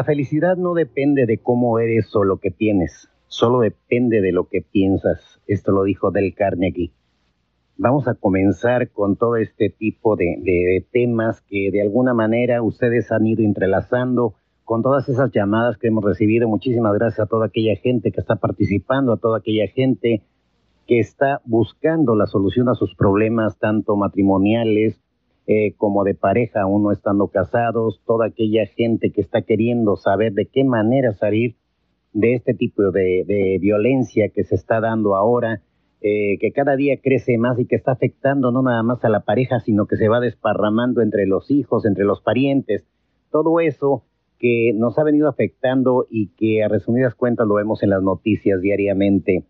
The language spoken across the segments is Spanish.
La felicidad no depende de cómo eres o lo que tienes, solo depende de lo que piensas. Esto lo dijo Del Carnegie. Vamos a comenzar con todo este tipo de, temas que de alguna manera ustedes han ido entrelazando con todas esas llamadas que hemos recibido. Muchísimas gracias a toda aquella gente que está participando, a toda aquella gente que está buscando la solución a sus problemas, tanto matrimoniales, eh, como de pareja, uno estando casados, toda aquella gente que está queriendo saber de qué manera salir de este tipo de, violencia que se está dando ahora, eh, que cada día crece más y que está afectando no nada más a la pareja, sino que se va desparramando entre los hijos, entre los parientes, todo eso que nos ha venido afectando y que a resumidas cuentas lo vemos en las noticias diariamente.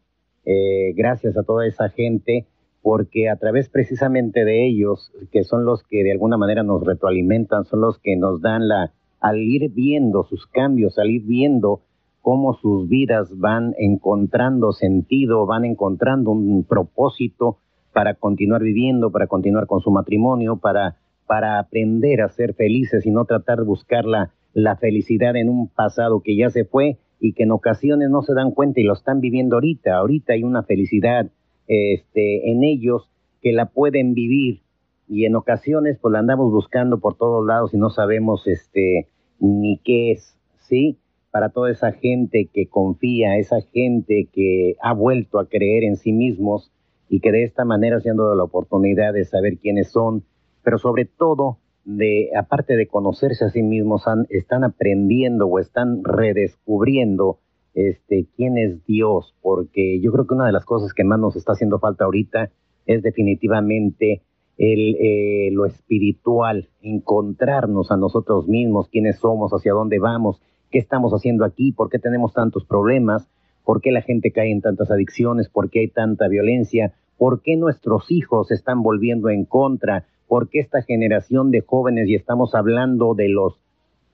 Eh, gracias a toda esa gente porque a través precisamente de ellos, que son los que de alguna manera nos retroalimentan, son los que nos dan la, al ir viendo sus cambios, al ir viendo cómo sus vidas van encontrando sentido, van encontrando un propósito para continuar viviendo, para continuar con su matrimonio, para, para aprender a ser felices y no tratar de buscar la, la felicidad en un pasado que ya se fue y que en ocasiones no se dan cuenta y lo están viviendo ahorita. Ahorita hay una felicidad este, en ellos que la pueden vivir y en ocasiones pues la andamos buscando por todos lados y no sabemos este ni qué es, ¿sí? Para toda esa gente que confía, esa gente que ha vuelto a creer en sí mismos y que de esta manera se han dado la oportunidad de saber quiénes son, pero sobre todo de aparte de conocerse a sí mismos están aprendiendo o están redescubriendo este, quién es Dios, porque yo creo que una de las cosas que más nos está haciendo falta ahorita es definitivamente el, eh, lo espiritual, encontrarnos a nosotros mismos, quiénes somos, hacia dónde vamos, qué estamos haciendo aquí, por qué tenemos tantos problemas, por qué la gente cae en tantas adicciones, por qué hay tanta violencia, por qué nuestros hijos se están volviendo en contra, por qué esta generación de jóvenes, y estamos hablando de los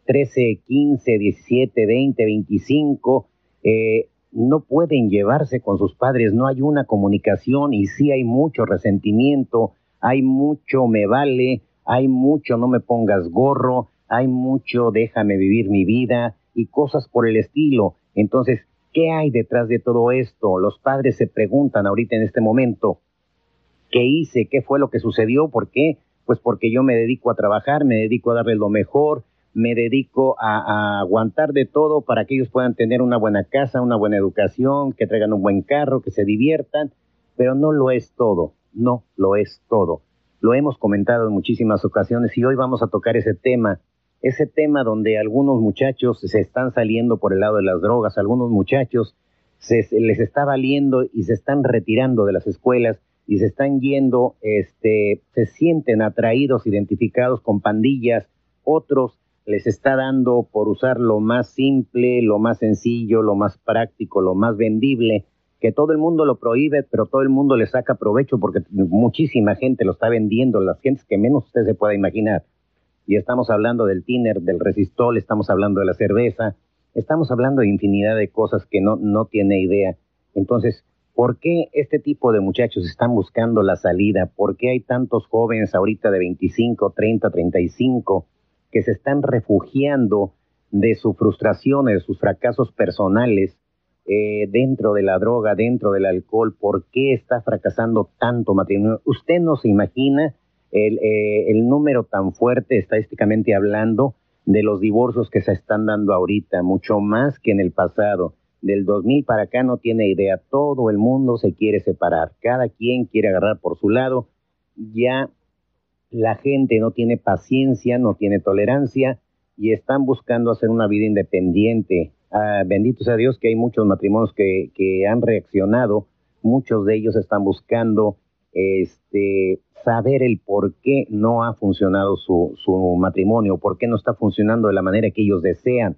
13, 15, 17, 20, 25, eh, no pueden llevarse con sus padres, no hay una comunicación y sí hay mucho resentimiento, hay mucho me vale, hay mucho no me pongas gorro, hay mucho déjame vivir mi vida y cosas por el estilo. Entonces, ¿qué hay detrás de todo esto? Los padres se preguntan ahorita en este momento, ¿qué hice? ¿Qué fue lo que sucedió? ¿Por qué? Pues porque yo me dedico a trabajar, me dedico a darle lo mejor, me dedico a, aguantar de todo para que ellos puedan tener una buena casa, una buena educación, que traigan un buen carro, que se diviertan, pero no lo es todo, no lo es todo. Lo hemos comentado en muchísimas ocasiones y hoy vamos a tocar ese tema, ese tema donde algunos muchachos se están saliendo por el lado de las drogas, algunos muchachos se, les está valiendo y se están retirando de las escuelas y se están yendo, este, se sienten atraídos, identificados con pandillas, otros les está dando por usar lo más simple, lo más sencillo, lo más práctico, lo más vendible, que todo el mundo lo prohíbe, pero todo el mundo le saca provecho porque muchísima gente lo está vendiendo, las gentes que menos usted se pueda imaginar. Y estamos hablando del tiner, del resistol, estamos hablando de la cerveza, estamos hablando de infinidad de cosas que no, no tiene idea. Entonces, ¿por qué este tipo de muchachos están buscando la salida? ¿Por qué hay tantos jóvenes ahorita de 25, 30, 35? Que se están refugiando de su frustración, de sus fracasos personales eh, dentro de la droga, dentro del alcohol, ¿por qué está fracasando tanto matrimonio? Usted no se imagina el, eh, el número tan fuerte, estadísticamente hablando, de los divorcios que se están dando ahorita, mucho más que en el pasado. del 2000 para acá no tiene idea. Todo el mundo se quiere separar. Cada quien quiere agarrar por su lado. Ya la gente no tiene paciencia, no tiene tolerancia y están buscando hacer una vida independiente. Ah, bendito sea Dios que hay muchos matrimonios que, que han reaccionado. Muchos de ellos están buscando este, saber el por qué no ha funcionado su, su matrimonio, por qué no está funcionando de la manera que ellos desean.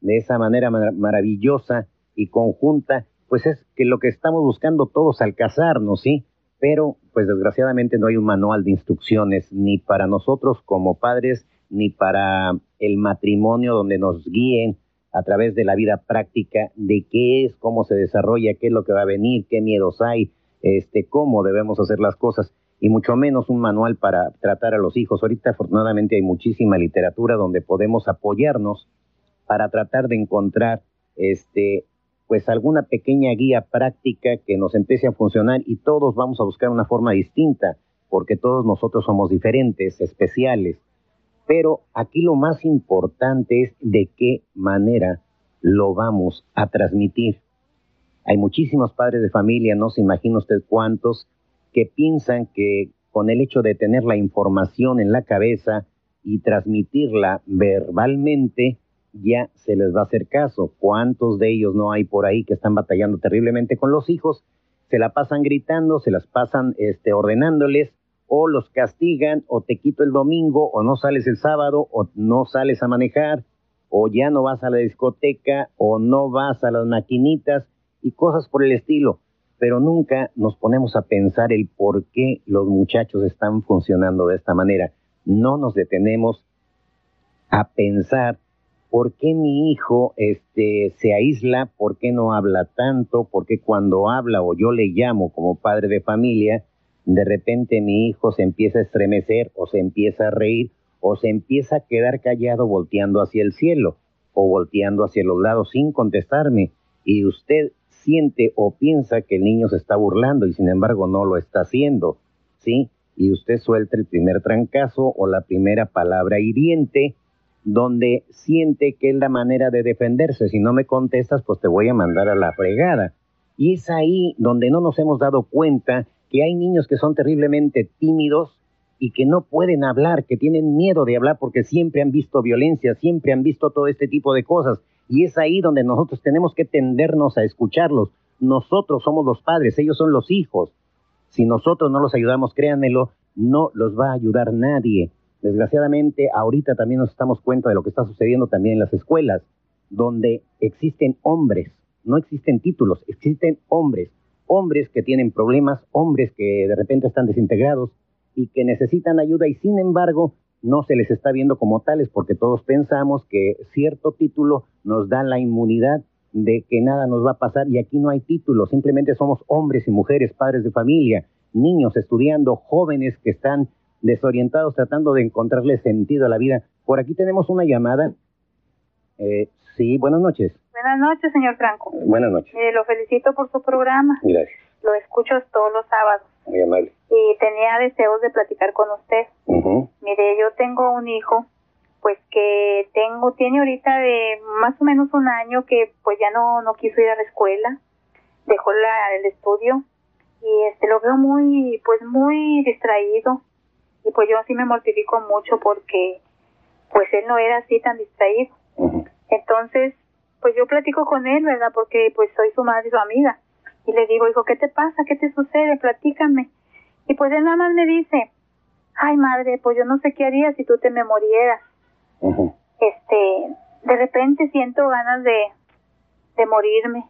De esa manera maravillosa y conjunta, pues es que lo que estamos buscando todos al casarnos, ¿sí? Pero, pues desgraciadamente no hay un manual de instrucciones ni para nosotros como padres, ni para el matrimonio donde nos guíen a través de la vida práctica de qué es, cómo se desarrolla, qué es lo que va a venir, qué miedos hay, este, cómo debemos hacer las cosas y mucho menos un manual para tratar a los hijos. Ahorita afortunadamente hay muchísima literatura donde podemos apoyarnos para tratar de encontrar este pues alguna pequeña guía práctica que nos empiece a funcionar y todos vamos a buscar una forma distinta, porque todos nosotros somos diferentes, especiales. Pero aquí lo más importante es de qué manera lo vamos a transmitir. Hay muchísimos padres de familia, no se imagina usted cuántos, que piensan que con el hecho de tener la información en la cabeza y transmitirla verbalmente, ya se les va a hacer caso. ¿Cuántos de ellos no hay por ahí que están batallando terriblemente con los hijos? Se la pasan gritando, se las pasan este, ordenándoles, o los castigan, o te quito el domingo, o no sales el sábado, o no sales a manejar, o ya no vas a la discoteca, o no vas a las maquinitas, y cosas por el estilo. Pero nunca nos ponemos a pensar el por qué los muchachos están funcionando de esta manera. No nos detenemos a pensar ¿por qué mi hijo este, se aísla? ¿Por qué no habla tanto? ¿Por qué cuando habla o yo le llamo como padre de familia, de repente mi hijo se empieza a estremecer o se empieza a reír o se empieza a quedar callado volteando hacia el cielo o volteando hacia los lados sin contestarme? Y usted siente o piensa que el niño se está burlando y sin embargo no lo está haciendo, ¿sí? Y usted suelta el primer trancazo o la primera palabra hiriente donde siente que es la manera de defenderse. Si no me contestas, pues te voy a mandar a la fregada. Y es ahí donde no nos hemos dado cuenta que hay niños que son terriblemente tímidos y que no pueden hablar, que tienen miedo de hablar porque siempre han visto violencia, siempre han visto todo este tipo de cosas. Y es ahí donde nosotros tenemos que tendernos a escucharlos. Nosotros somos los padres, ellos son los hijos. Si nosotros no los ayudamos, créanmelo, no los va a ayudar nadie. Desgraciadamente, ahorita también nos estamos cuenta de lo que está sucediendo también en las escuelas, donde existen hombres, no existen títulos, existen hombres, hombres que tienen problemas, hombres que de repente están desintegrados y que necesitan ayuda y sin embargo no se les está viendo como tales porque todos pensamos que cierto título nos da la inmunidad de que nada nos va a pasar y aquí no hay título, simplemente somos hombres y mujeres, padres de familia, niños estudiando, jóvenes que están desorientados tratando de encontrarle sentido a la vida. Por aquí tenemos una llamada. Eh, sí, buenas noches. Buenas noches, señor Franco. Buenas noches. lo felicito por su programa. Gracias. Lo escucho todos los sábados. Muy amable. Y tenía deseos de platicar con usted. Mire, yo tengo un hijo, pues que tengo, tiene ahorita de más o menos un año que pues ya no, no quiso ir a la escuela, dejó la, el estudio y este lo veo muy, pues muy distraído y pues yo sí me mortifico mucho porque pues él no era así tan distraído. Entonces, pues yo platico con él, ¿verdad? Porque pues soy su madre y su amiga. Y le digo, hijo, ¿qué te pasa? ¿Qué te sucede? Platícame. Y pues él nada más me dice, ay madre, pues yo no sé qué haría si tú te me morieras. Este, de repente siento ganas de, de morirme.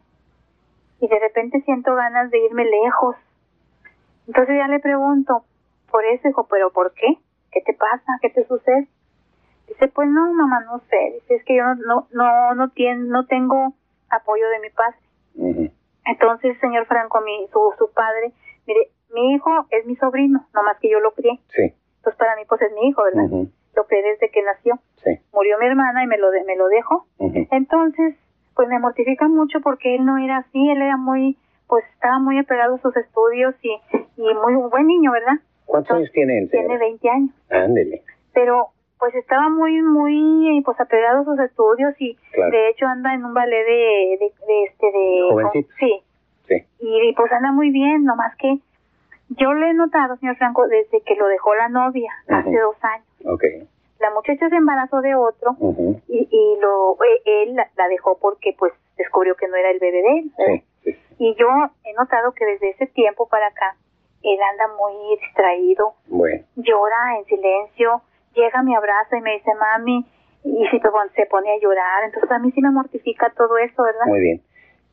Y de repente siento ganas de irme lejos. Entonces ya le pregunto, por eso, hijo, pero ¿por qué? ¿Qué te pasa? ¿Qué te sucede? Dice, pues no, mamá, no sé. Dice, es que yo no, no, no, no tengo apoyo de mi padre. Entonces, señor Franco, mi, su, su padre, mire, mi hijo es mi sobrino, nomás que yo lo crié. Sí. Entonces, para mí, pues es mi hijo, ¿verdad? Lo crié desde que nació. Sí. Murió mi hermana y me lo, de, me lo dejó. Entonces, pues me mortifica mucho porque él no era así, él era muy, pues estaba muy apegado a sus estudios y, y muy buen niño, ¿verdad? ¿Cuántos años tiene él? Tiene 20 años. Ándele. Pero pues estaba muy, muy, pues apegado a sus estudios y de hecho anda en un ballet de, de, este, de... Sí. sí. Y, pues anda muy bien, nomás que yo le he notado, señor Franco, desde que lo dejó la novia, hace dos años. Okay. La muchacha se embarazó de otro y, y lo e, él la, dejó porque pues descubrió que no era el bebé de él. Sí, Y yo he notado que desde ese tiempo para acá, él anda muy distraído, bueno. llora en silencio, llega, me abraza y me dice, mami, y si se pone a llorar, entonces a mí sí me mortifica todo eso, ¿verdad? Muy bien.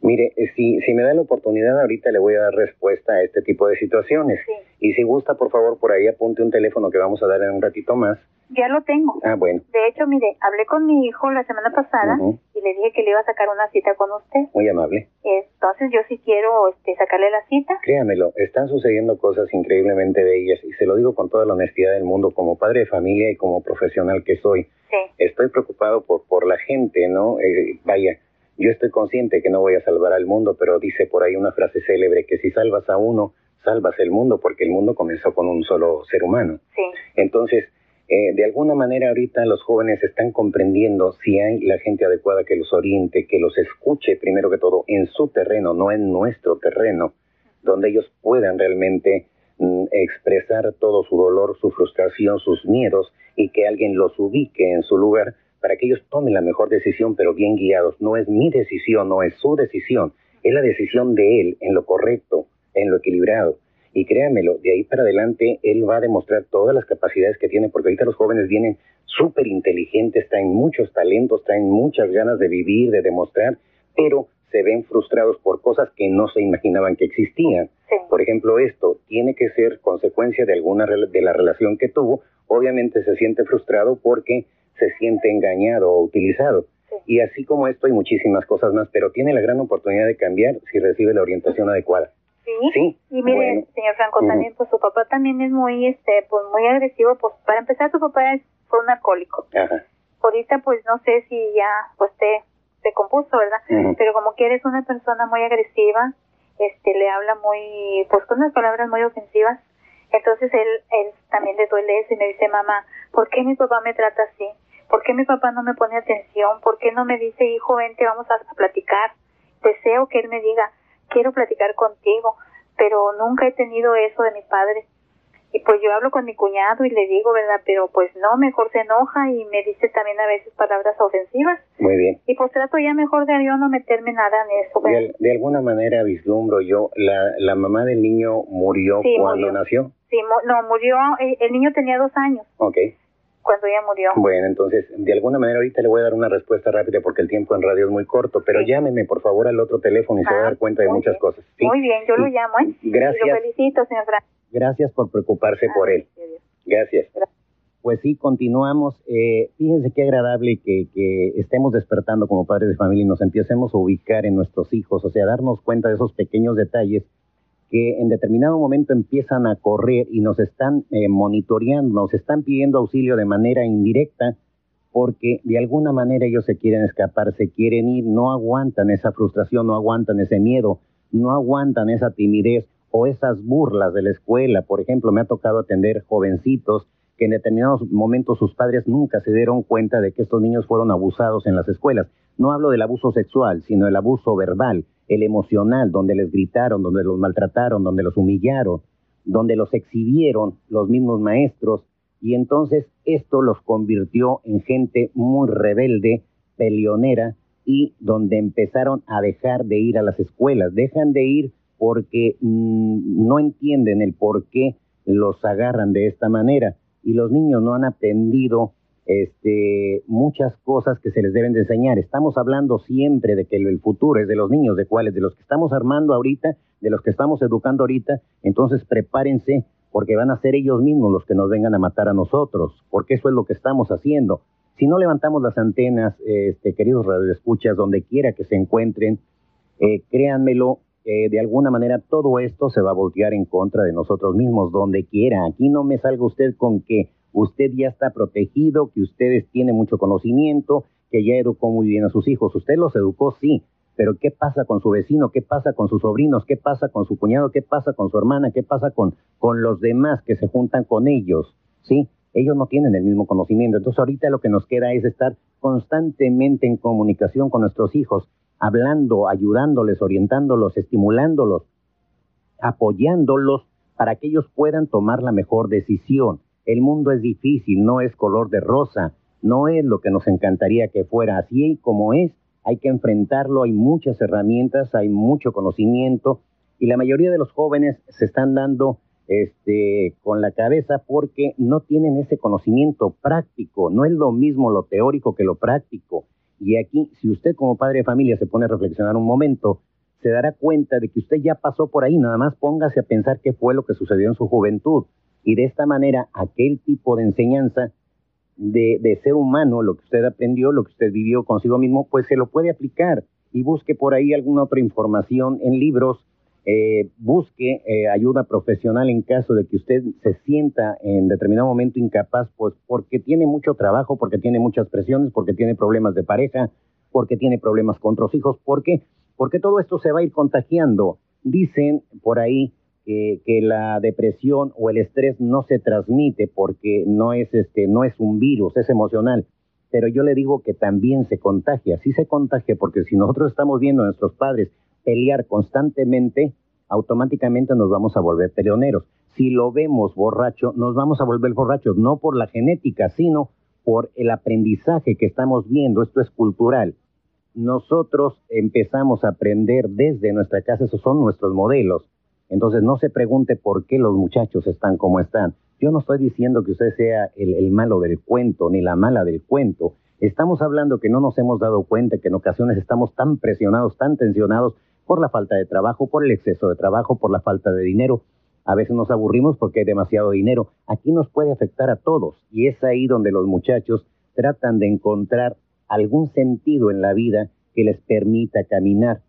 Mire, eh, si, si me da la oportunidad, ahorita le voy a dar respuesta a este tipo de situaciones. Sí. Y si gusta, por favor, por ahí apunte un teléfono que vamos a dar en un ratito más ya lo tengo. Ah, bueno. De hecho, mire, hablé con mi hijo la semana pasada y le dije que le iba a sacar una cita con usted. Muy amable. Entonces, yo sí quiero este, sacarle la cita. Créamelo, están sucediendo cosas increíblemente bellas y se lo digo con toda la honestidad del mundo como padre de familia y como profesional que soy. Sí. Estoy preocupado por, por la gente, ¿no? Eh, vaya, yo estoy consciente que no voy a salvar al mundo, pero dice por ahí una frase célebre que si salvas a uno, salvas el mundo porque el mundo comenzó con un solo ser humano. Sí. Entonces, eh, de alguna manera ahorita los jóvenes están comprendiendo si hay la gente adecuada que los oriente, que los escuche primero que todo en su terreno, no en nuestro terreno, donde ellos puedan realmente mm, expresar todo su dolor, su frustración, sus miedos y que alguien los ubique en su lugar para que ellos tomen la mejor decisión, pero bien guiados. No es mi decisión, no es su decisión, es la decisión de él en lo correcto, en lo equilibrado. Y créanmelo, de ahí para adelante él va a demostrar todas las capacidades que tiene, porque ahorita los jóvenes vienen súper inteligentes, traen muchos talentos, traen muchas ganas de vivir, de demostrar, pero se ven frustrados por cosas que no se imaginaban que existían. Por ejemplo, esto tiene que ser consecuencia de alguna de la relación que tuvo. Obviamente se siente frustrado porque se siente engañado o utilizado. Y así como esto hay muchísimas cosas más, pero tiene la gran oportunidad de cambiar si recibe la orientación adecuada. Sí. Y mire, señor Franco, también, pues su papá también es muy, este, pues muy agresivo. Pues para empezar, su papá es, fue un alcohólico. Ajá. Ahorita, pues no sé si ya, pues te, se compuso, ¿verdad? Pero como que eres una persona muy agresiva, este, le habla muy, pues con unas palabras muy ofensivas. Entonces él, él también le duele eso y me dice, mamá, ¿por qué mi papá me trata así? ¿Por qué mi papá no me pone atención? ¿Por qué no me dice, hijo, vente, vamos a platicar? Deseo que él me diga, quiero platicar contigo, pero nunca he tenido eso de mi padre. Y pues yo hablo con mi cuñado y le digo, ¿verdad? Pero pues no, mejor se enoja y me dice también a veces palabras ofensivas. Muy bien. Y pues trato ya mejor de yo no meterme nada en eso. De, alguna manera vislumbro yo, la, la mamá del niño murió cuando nació. Sí, no, murió, el, el, niño tenía dos años. Ok cuando ella murió. Bueno, entonces, de alguna manera ahorita le voy a dar una respuesta rápida porque el tiempo en radio es muy corto, pero llámeme por favor al otro teléfono y se va a dar ah, cuenta de muchas cosas. Muy bien, yo lo llamo, ¿eh? Gracias. lo felicito, señor Frank. Gracias por preocuparse por él. Gracias. Pues sí, continuamos. Eh, fíjense qué agradable que, que estemos despertando como padres de familia y nos empecemos a ubicar en nuestros hijos, o sea, darnos cuenta de esos pequeños detalles que en determinado momento empiezan a correr y nos están eh, monitoreando, nos están pidiendo auxilio de manera indirecta porque de alguna manera ellos se quieren escapar, se quieren ir, no aguantan esa frustración, no aguantan ese miedo, no aguantan esa timidez o esas burlas de la escuela. Por ejemplo, me ha tocado atender jovencitos que en determinados momentos sus padres nunca se dieron cuenta de que estos niños fueron abusados en las escuelas. No hablo del abuso sexual, sino el abuso verbal el emocional, donde les gritaron, donde los maltrataron, donde los humillaron, donde los exhibieron los mismos maestros, y entonces esto los convirtió en gente muy rebelde, peleonera, y donde empezaron a dejar de ir a las escuelas. Dejan de ir porque mm, no entienden el por qué los agarran de esta manera, y los niños no han aprendido este, muchas cosas que se les deben de enseñar. Estamos hablando siempre de que el futuro es de los niños, de cuáles, de los que estamos armando ahorita, de los que estamos educando ahorita. Entonces prepárense porque van a ser ellos mismos los que nos vengan a matar a nosotros, porque eso es lo que estamos haciendo. Si no levantamos las antenas, este, queridos radioescuchas, donde quiera que se encuentren, eh, créanmelo, eh, de alguna manera todo esto se va a voltear en contra de nosotros mismos, donde quiera. Aquí no me salga usted con que usted ya está protegido, que ustedes tienen mucho conocimiento, que ya educó muy bien a sus hijos. Usted los educó, sí, pero ¿qué pasa con su vecino? ¿Qué pasa con sus sobrinos? ¿Qué pasa con su cuñado? ¿Qué pasa con su hermana? ¿Qué pasa con, con los demás que se juntan con ellos? ¿Sí? ellos no tienen el mismo conocimiento. Entonces ahorita lo que nos queda es estar constantemente en comunicación con nuestros hijos, hablando, ayudándoles, orientándolos, estimulándolos, apoyándolos para que ellos puedan tomar la mejor decisión. El mundo es difícil, no es color de rosa, no es lo que nos encantaría que fuera así como es. Hay que enfrentarlo, hay muchas herramientas, hay mucho conocimiento y la mayoría de los jóvenes se están dando este, con la cabeza porque no tienen ese conocimiento práctico. No es lo mismo lo teórico que lo práctico. Y aquí, si usted como padre de familia se pone a reflexionar un momento, se dará cuenta de que usted ya pasó por ahí, nada más póngase a pensar qué fue lo que sucedió en su juventud. Y de esta manera, aquel tipo de enseñanza de, ser humano, lo que usted aprendió, lo que usted vivió consigo mismo, pues se lo puede aplicar y busque por ahí alguna otra información en libros eh, busque eh, ayuda profesional en caso de que usted se sienta en determinado momento incapaz, pues porque tiene mucho trabajo, porque tiene muchas presiones, porque tiene problemas de pareja, porque tiene problemas con otros hijos, ¿por qué? Porque todo esto se va a ir contagiando. Dicen por ahí que la depresión o el estrés no se transmite porque no es, este, no es un virus, es emocional. Pero yo le digo que también se contagia, sí se contagia porque si nosotros estamos viendo a nuestros padres pelear constantemente, automáticamente nos vamos a volver peleoneros. Si lo vemos borracho, nos vamos a volver borrachos, no por la genética, sino por el aprendizaje que estamos viendo. Esto es cultural. Nosotros empezamos a aprender desde nuestra casa, esos son nuestros modelos. Entonces no se pregunte por qué los muchachos están como están. Yo no estoy diciendo que usted sea el, malo del cuento ni la mala del cuento. Estamos hablando que no nos hemos dado cuenta que en ocasiones estamos tan presionados, tan tensionados por la falta de trabajo, por el exceso de trabajo, por la falta de dinero. A veces nos aburrimos porque hay demasiado dinero. Aquí nos puede afectar a todos y es ahí donde los muchachos tratan de encontrar algún sentido en la vida que les permita caminar.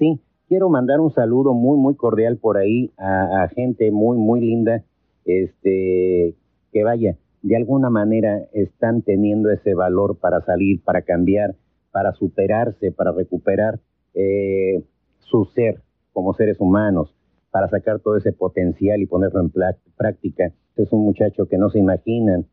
Sí, quiero mandar un saludo muy, muy cordial por ahí a, gente muy, muy linda, este, que vaya, de alguna manera están teniendo ese valor para salir, para cambiar, para superarse, para recuperar. Eh, su ser como seres humanos para sacar todo ese potencial y ponerlo en práctica. Es un muchacho que no se imaginan,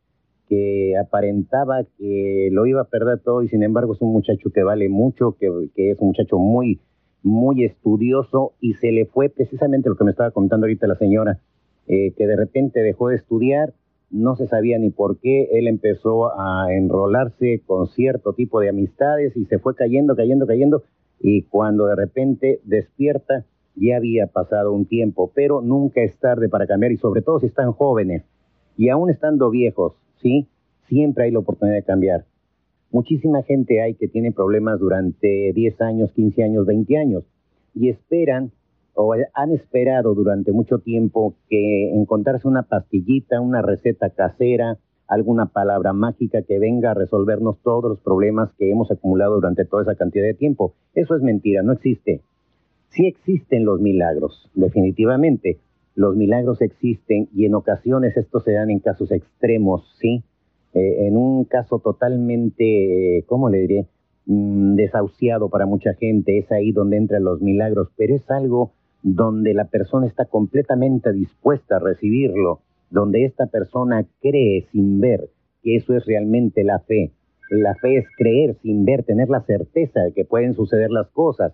que aparentaba que lo iba a perder todo y sin embargo es un muchacho que vale mucho, que, es un muchacho muy, muy estudioso y se le fue precisamente lo que me estaba contando ahorita la señora, eh, que de repente dejó de estudiar, no se sabía ni por qué, él empezó a enrolarse con cierto tipo de amistades y se fue cayendo, cayendo, cayendo, y cuando de repente despierta ya había pasado un tiempo, pero nunca es tarde para cambiar y sobre todo si están jóvenes y aún estando viejos, ¿sí? Siempre hay la oportunidad de cambiar. Muchísima gente hay que tiene problemas durante 10 años, 15 años, 20 años y esperan o han esperado durante mucho tiempo que encontrarse una pastillita, una receta casera, alguna palabra mágica que venga a resolvernos todos los problemas que hemos acumulado durante toda esa cantidad de tiempo. Eso es mentira, no existe. Sí existen los milagros, definitivamente. Los milagros existen y en ocasiones estos se dan en casos extremos, ¿sí? Eh, en un caso totalmente, ¿cómo le diré? Mm, desahuciado para mucha gente, es ahí donde entran los milagros, pero es algo donde la persona está completamente dispuesta a recibirlo donde esta persona cree sin ver, que eso es realmente la fe. La fe es creer sin ver, tener la certeza de que pueden suceder las cosas.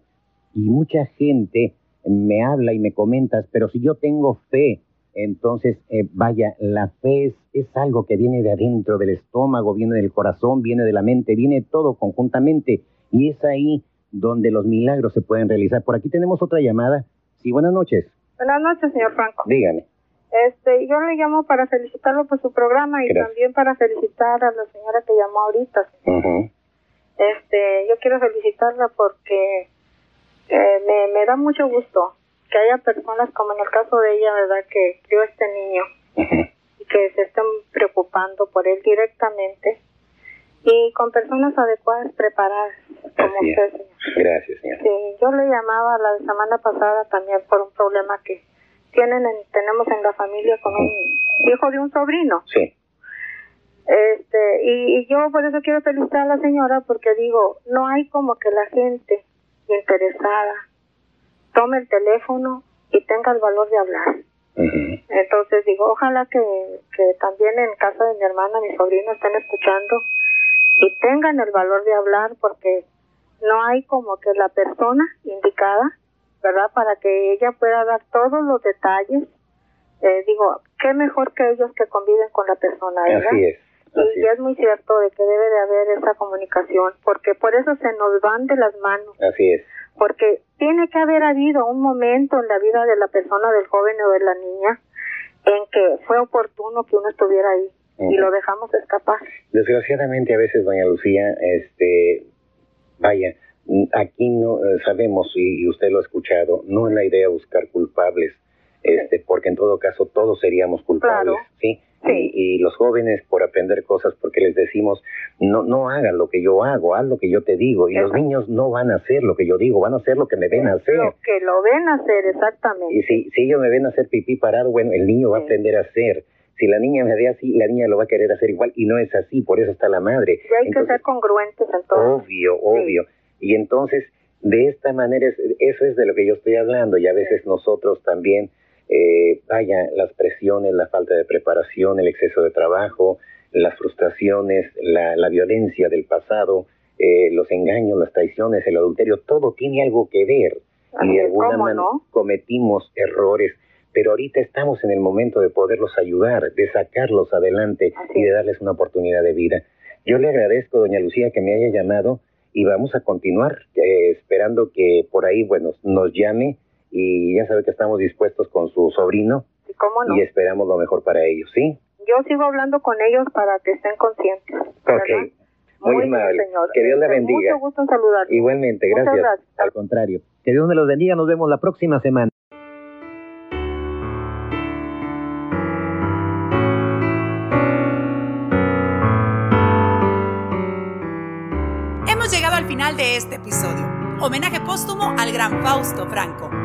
Y mucha gente me habla y me comenta, pero si yo tengo fe, entonces, eh, vaya, la fe es, es, algo que viene de adentro del estómago, viene del corazón, viene de la mente, viene todo conjuntamente. Y es ahí donde los milagros se pueden realizar. Por aquí tenemos otra llamada. Sí, buenas noches. Buenas noches, señor Franco. Dígame. Este, yo le llamo para felicitarlo por su programa y también para felicitar a la señora que llamó ahorita. Este, yo quiero felicitarla porque eh, me, me da mucho gusto que haya personas como en el caso de ella, ¿verdad? Que crió este niño y que se estén preocupando por él directamente y con personas adecuadas preparadas como usted, señor. Gracias, señor. Sí, yo le llamaba la semana pasada también por un problema que tienen tenemos en la familia con un hijo de un sobrino. Sí. Este, y, yo por eso quiero felicitar a la señora porque digo, no hay como que la gente interesada tome el teléfono y tenga el valor de hablar. Entonces digo, ojalá que, que también en casa de mi hermana, mi sobrino estén escuchando y tengan el valor de hablar porque no hay como que la persona indicada, ¿verdad? Para que ella pueda dar todos los detalles. Eh, digo, qué mejor que ellos que conviven con la persona, ¿verdad? Así es. y es muy cierto de que debe de haber esa comunicación, porque por eso se nos van de las manos. Así es. Porque tiene que haber habido un momento en la vida de la persona, del joven o de la niña, en que fue oportuno que uno estuviera ahí y lo dejamos escapar. Desgraciadamente a veces, doña Lucía, este, vaya, aquí no eh, sabemos y usted lo ha escuchado, no es la idea buscar culpables, este, porque en todo caso todos seríamos culpables, ¿sí? Y, los jóvenes por aprender cosas, porque les decimos, no, no hagan lo que yo hago, haz lo que yo te digo. Y los niños no van a hacer lo que yo digo, van a hacer lo que me ven hacer. Lo que lo ven hacer, exactamente. Y si, si ellos me ven hacer pipí parado, bueno, el niño va a aprender a hacer. Si la niña me ve así, la niña lo va a querer hacer igual. Y no es así, por eso está la madre. Y hay que ser congruentes en todo. Obvio, obvio. Y entonces, de esta manera, eso es de lo que yo estoy hablando. Y a veces nosotros también eh, vaya, las presiones, la falta de preparación, el exceso de trabajo, las frustraciones, la, la violencia del pasado, eh, los engaños, las traiciones, el adulterio, todo tiene algo que ver. y de alguna manera cometimos errores, pero ahorita estamos en el momento de poderlos ayudar, de sacarlos adelante y de darles una oportunidad de vida. Yo le agradezco, doña Lucía, que me haya llamado y vamos a continuar eh, esperando que por ahí, bueno, nos llame y ya sabe que estamos dispuestos con su sobrino y esperamos lo mejor para ellos, ¿sí? Yo sigo hablando con ellos para que estén conscientes. Ok. Muy, amable. Que Dios le este, bendiga. Mucho gusto en saludar. Igualmente, gracias. Al contrario. Que Dios me los bendiga. Nos vemos la próxima semana. Hemos llegado al final de este episodio. Homenaje póstumo al gran Fausto Franco.